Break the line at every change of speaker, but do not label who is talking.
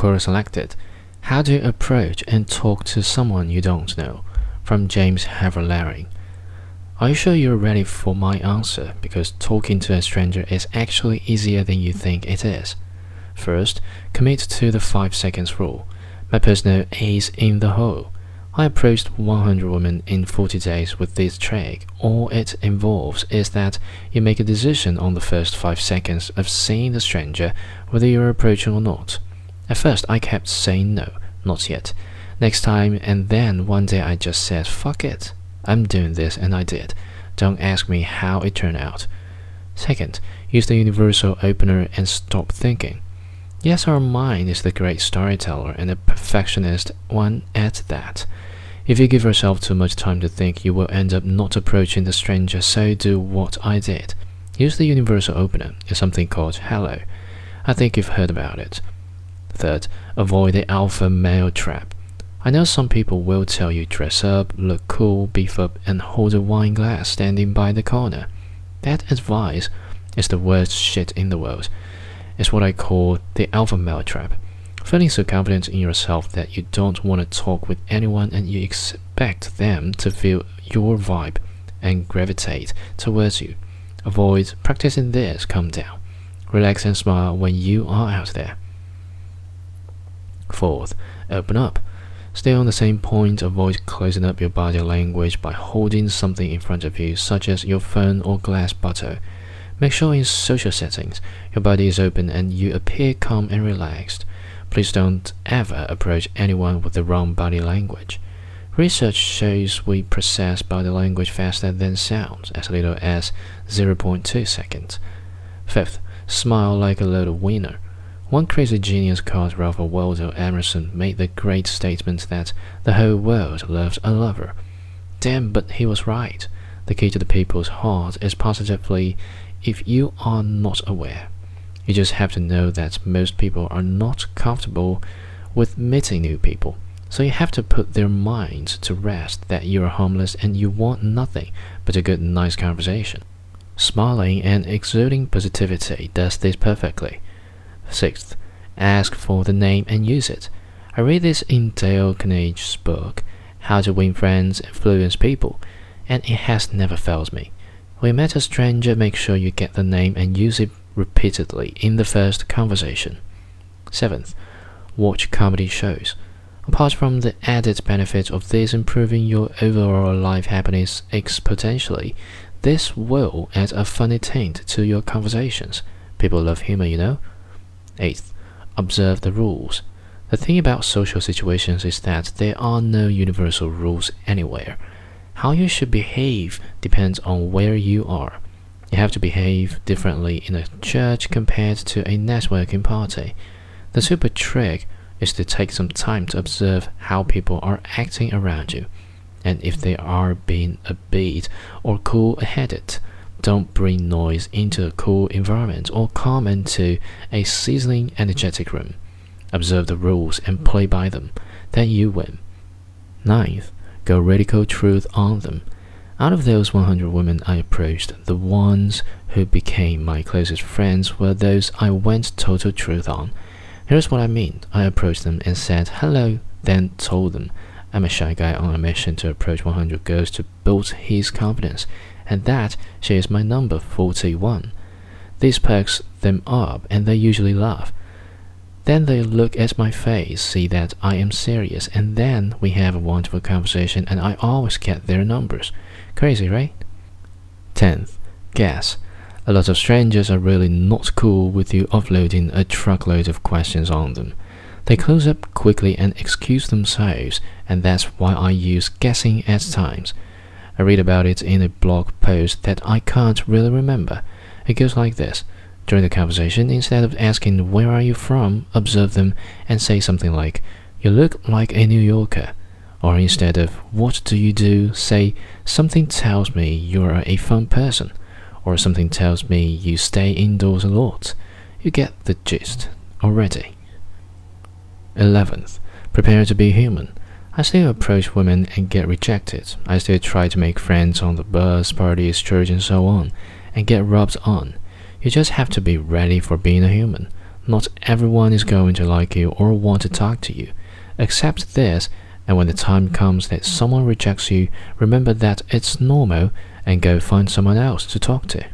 quote selected How to approach and talk to someone you don't know from James Havelaring. Are you sure you're ready for my answer? Because talking to a stranger is actually easier than you think it is. First, commit to the 5 seconds rule. My personal ace in the hole. I approached 100 women in 40 days with this trick. All it involves is that you make a decision on the first 5 seconds of seeing the stranger whether you're approaching or not. At first, I kept saying no, not yet. Next time, and then one day I just said, fuck it. I'm doing this, and I did. Don't ask me how it turned out. Second, use the universal opener and stop thinking. Yes, our mind is the great storyteller and a perfectionist one at that. If you give yourself too much time to think, you will end up not approaching the stranger, so do what I did. Use the universal opener. It's something called hello. I think you've heard about it. Third, avoid the alpha male trap. I know some people will tell you dress up, look cool, beef up, and hold a wine glass standing by the corner. That advice is the worst shit in the world It's what I call the alpha male trap. Feeling so confident in yourself that you don't want to talk with anyone and you expect them to feel your vibe and gravitate towards you. Avoid practicing this, calm down. Relax and smile when you are out there. Fourth, open up. Stay on the same point, avoid closing up your body language by holding something in front of you, such as your phone or glass bottle. Make sure in social settings your body is open and you appear calm and relaxed. Please don't ever approach anyone with the wrong body language. Research shows we process body language faster than sounds, as little as 0.2 seconds. Fifth, smile like a little winner. One crazy genius called Ralph Waldo Emerson made the great statement that the whole world loves a lover. Damn, but he was right. The key to the people's heart is positively if you are not aware. You just have to know that most people are not comfortable with meeting new people. So you have to put their minds to rest that you are homeless and you want nothing but a good, nice conversation. Smiling and exuding positivity does this perfectly. Sixth, ask for the name and use it. I read this in Dale Carnegie's book, How to Win Friends, and Influence People, and it has never failed me. When you met a stranger, make sure you get the name and use it repeatedly in the first conversation. Seventh, watch comedy shows. Apart from the added benefit of this improving your overall life happiness exponentially, this will add a funny tint to your conversations. People love humor, you know. Eighth, observe the rules. The thing about social situations is that there are no universal rules anywhere. How you should behave depends on where you are. You have to behave differently in a church compared to a networking party. The super trick is to take some time to observe how people are acting around you. And if they are being a bit or cool headed, don't bring noise into a cool environment or come into a sizzling energetic room. Observe the rules and play by them, then you win. Ninth, go radical truth on them. Out of those 100 women I approached, the ones who became my closest friends were those I went total truth on. Here's what I mean. I approached them and said hello, then told them I'm a shy guy on a mission to approach 100 girls to build his confidence, and that she is my number 41. This perks them up, and they usually laugh. Then they look at my face, see that I am serious, and then we have a wonderful conversation, and I always get their numbers. Crazy, right? 10th, guess. A lot of strangers are really not cool with you offloading a truckload of questions on them. They close up quickly and excuse themselves, and that's why I use guessing at times. I read about it in a blog post that I can't really remember. It goes like this. During the conversation, instead of asking where are you from, observe them and say something like, You look like a New Yorker. Or instead of what do you do, say something tells me you're a fun person. Or something tells me you stay indoors a lot. You get the gist already. 11th. Prepare to be human. I still approach women and get rejected. I still try to make friends on the bus, parties, church, and so on, and get rubbed on. You just have to be ready for being a human. Not everyone is going to like you or want to talk to you. Accept this, and when the time comes that someone rejects you, remember that it's normal and go find someone else to talk to.